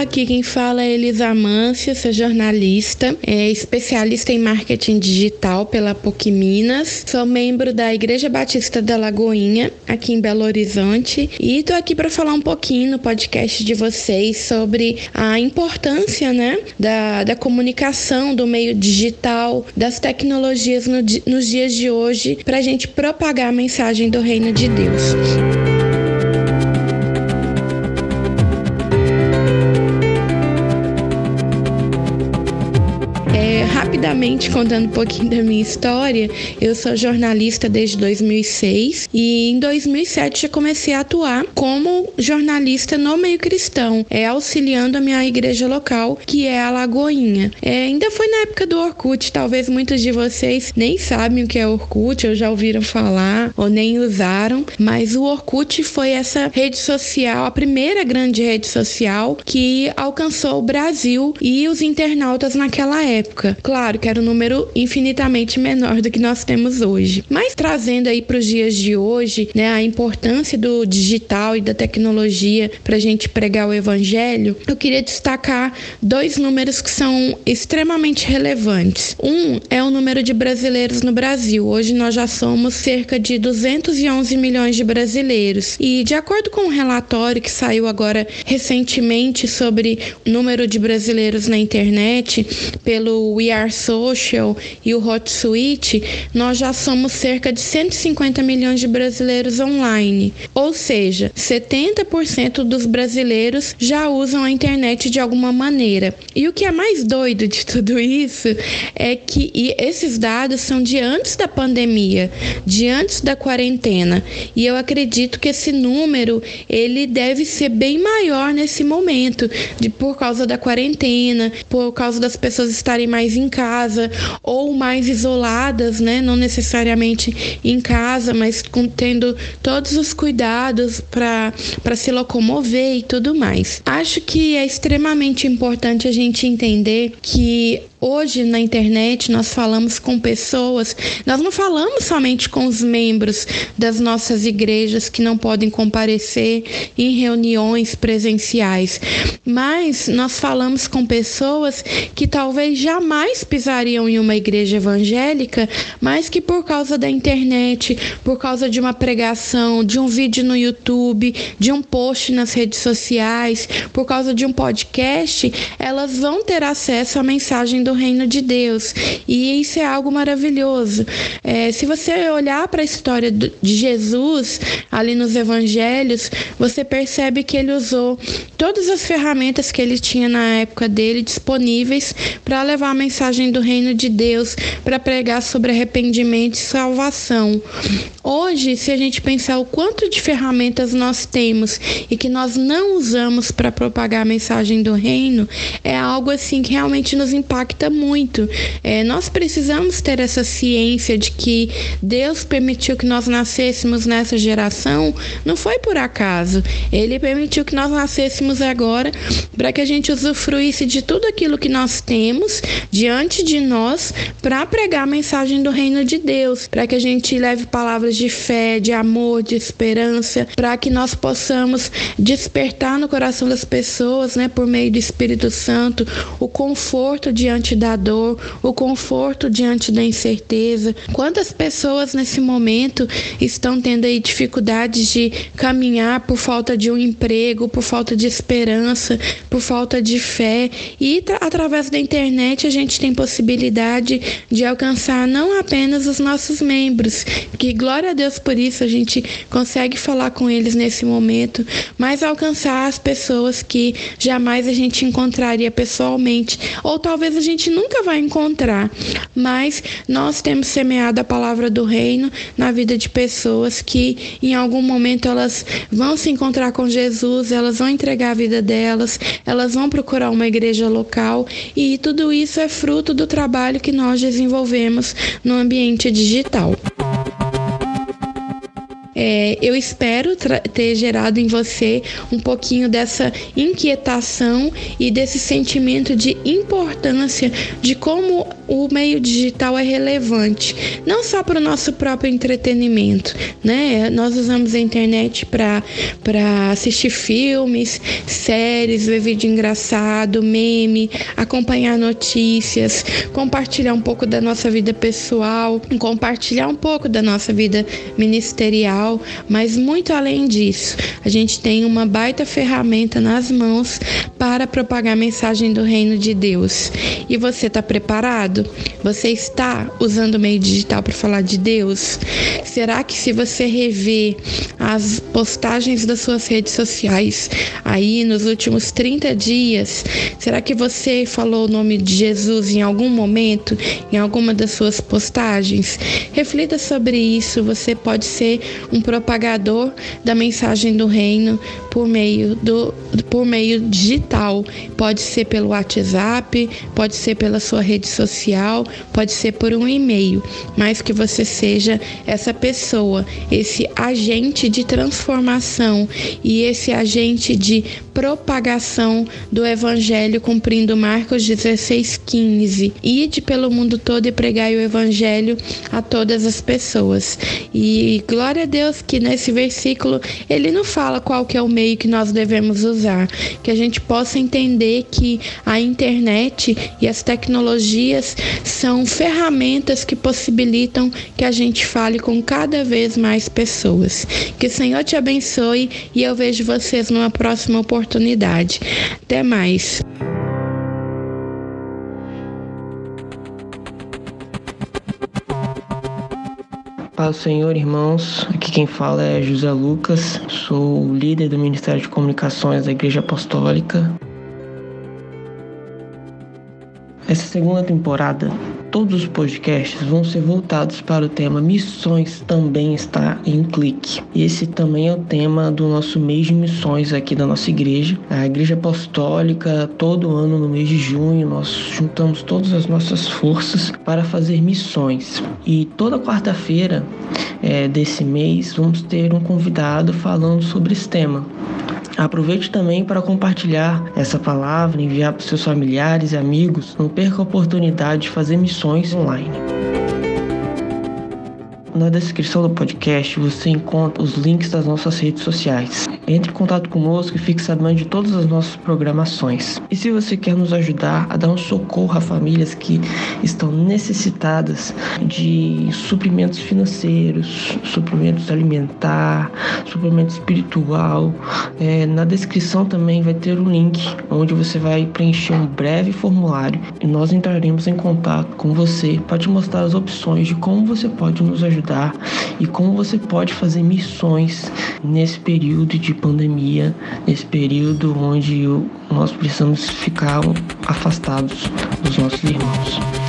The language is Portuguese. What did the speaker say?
aqui quem fala é Elisa Mância, sou jornalista, é especialista em marketing digital pela PUC Minas. Sou membro da Igreja Batista da Lagoinha, aqui em Belo Horizonte, e estou aqui para falar um pouquinho no podcast de vocês sobre a importância né, da, da comunicação, do meio digital, das tecnologias no, nos dias de hoje, para a gente propagar a mensagem do reino de Deus. Rapidamente contando um pouquinho da minha história, eu sou jornalista desde 2006 e em 2007 já comecei a atuar como jornalista no meio cristão, é auxiliando a minha igreja local, que é a Lagoinha. É, ainda foi na época do Orkut, talvez muitos de vocês nem sabem o que é Orkut, ou já ouviram falar ou nem usaram, mas o Orkut foi essa rede social, a primeira grande rede social que alcançou o Brasil e os internautas naquela época. Claro, Claro que era um número infinitamente menor do que nós temos hoje. Mas trazendo aí para os dias de hoje, né, a importância do digital e da tecnologia para a gente pregar o evangelho, eu queria destacar dois números que são extremamente relevantes. Um é o número de brasileiros no Brasil. Hoje nós já somos cerca de 211 milhões de brasileiros. E de acordo com um relatório que saiu agora recentemente sobre o número de brasileiros na internet pelo We Are Social e o HotSuite, nós já somos cerca de 150 milhões de brasileiros online. Ou seja, 70% dos brasileiros já usam a internet de alguma maneira. E o que é mais doido de tudo isso é que esses dados são de antes da pandemia, de antes da quarentena. E eu acredito que esse número ele deve ser bem maior nesse momento, de por causa da quarentena, por causa das pessoas estarem mais em casa ou mais isoladas, né? Não necessariamente em casa, mas com, tendo todos os cuidados para se locomover e tudo mais. Acho que é extremamente importante a gente entender que Hoje na internet nós falamos com pessoas, nós não falamos somente com os membros das nossas igrejas que não podem comparecer em reuniões presenciais, mas nós falamos com pessoas que talvez jamais pisariam em uma igreja evangélica, mas que por causa da internet, por causa de uma pregação, de um vídeo no YouTube, de um post nas redes sociais, por causa de um podcast, elas vão ter acesso à mensagem do do reino de Deus. E isso é algo maravilhoso. É, se você olhar para a história de Jesus ali nos evangelhos, você percebe que ele usou todas as ferramentas que ele tinha na época dele disponíveis para levar a mensagem do reino de Deus, para pregar sobre arrependimento e salvação. Hoje, se a gente pensar o quanto de ferramentas nós temos e que nós não usamos para propagar a mensagem do reino, é algo assim que realmente nos impacta muito. É, nós precisamos ter essa ciência de que Deus permitiu que nós nascêssemos nessa geração, não foi por acaso. Ele permitiu que nós nascêssemos agora para que a gente usufruísse de tudo aquilo que nós temos diante de nós para pregar a mensagem do reino de Deus, para que a gente leve palavras de fé, de amor, de esperança, para que nós possamos despertar no coração das pessoas, né, por meio do Espírito Santo, o conforto diante diante da dor, o conforto diante da incerteza. Quantas pessoas nesse momento estão tendo aí dificuldades de caminhar por falta de um emprego, por falta de esperança, por falta de fé e através da internet a gente tem possibilidade de alcançar não apenas os nossos membros, que glória a Deus por isso a gente consegue falar com eles nesse momento, mas alcançar as pessoas que jamais a gente encontraria pessoalmente, ou talvez a gente gente nunca vai encontrar, mas nós temos semeado a palavra do reino na vida de pessoas que em algum momento elas vão se encontrar com Jesus, elas vão entregar a vida delas, elas vão procurar uma igreja local e tudo isso é fruto do trabalho que nós desenvolvemos no ambiente digital. É, eu espero ter gerado em você um pouquinho dessa inquietação e desse sentimento de importância de como o meio digital é relevante, não só para o nosso próprio entretenimento, né? Nós usamos a internet para assistir filmes, séries, ver vídeo engraçado, meme, acompanhar notícias, compartilhar um pouco da nossa vida pessoal, compartilhar um pouco da nossa vida ministerial, mas muito além disso, a gente tem uma baita ferramenta nas mãos para propagar a mensagem do reino de Deus. E você está preparado? Você está usando o meio digital para falar de Deus? Será que se você rever as postagens das suas redes sociais aí nos últimos 30 dias, será que você falou o nome de Jesus em algum momento, em alguma das suas postagens? Reflita sobre isso. Você pode ser um propagador da mensagem do reino por meio do por meio digital. Pode ser pelo WhatsApp, pode ser pela sua rede social, pode ser por um e-mail, mas que você seja essa pessoa, esse agente de transformação e esse agente de propagação do evangelho cumprindo Marcos 16:15. Ide pelo mundo todo e pregai o evangelho a todas as pessoas. E glória a Deus que nesse versículo ele não fala qual que é o meio que nós devemos usar, que a gente possa entender que a internet e as tecnologias são ferramentas que possibilitam que a gente fale com cada vez mais pessoas. Que o Senhor te abençoe e eu vejo vocês numa próxima oportunidade. Até mais. Senhor, irmãos. Aqui quem fala é José Lucas. Sou líder do Ministério de Comunicações da Igreja Apostólica. Essa segunda temporada Todos os podcasts vão ser voltados para o tema Missões também está em clique. Esse também é o tema do nosso mês de missões aqui da nossa igreja. A Igreja Apostólica, todo ano no mês de junho, nós juntamos todas as nossas forças para fazer missões. E toda quarta-feira é, desse mês vamos ter um convidado falando sobre esse tema. Aproveite também para compartilhar essa palavra, enviar para seus familiares e amigos. Não perca a oportunidade de fazer missões online. Na descrição do podcast você encontra os links das nossas redes sociais. Entre em contato conosco e fique sabendo de todas as nossas programações. E se você quer nos ajudar a dar um socorro a famílias que estão necessitadas de suprimentos financeiros, suprimentos alimentar, suprimento espiritual, é, na descrição também vai ter um link onde você vai preencher um breve formulário e nós entraremos em contato com você para te mostrar as opções de como você pode nos ajudar e como você pode fazer missões nesse período de pandemia, nesse período onde nós precisamos ficar afastados dos nossos irmãos.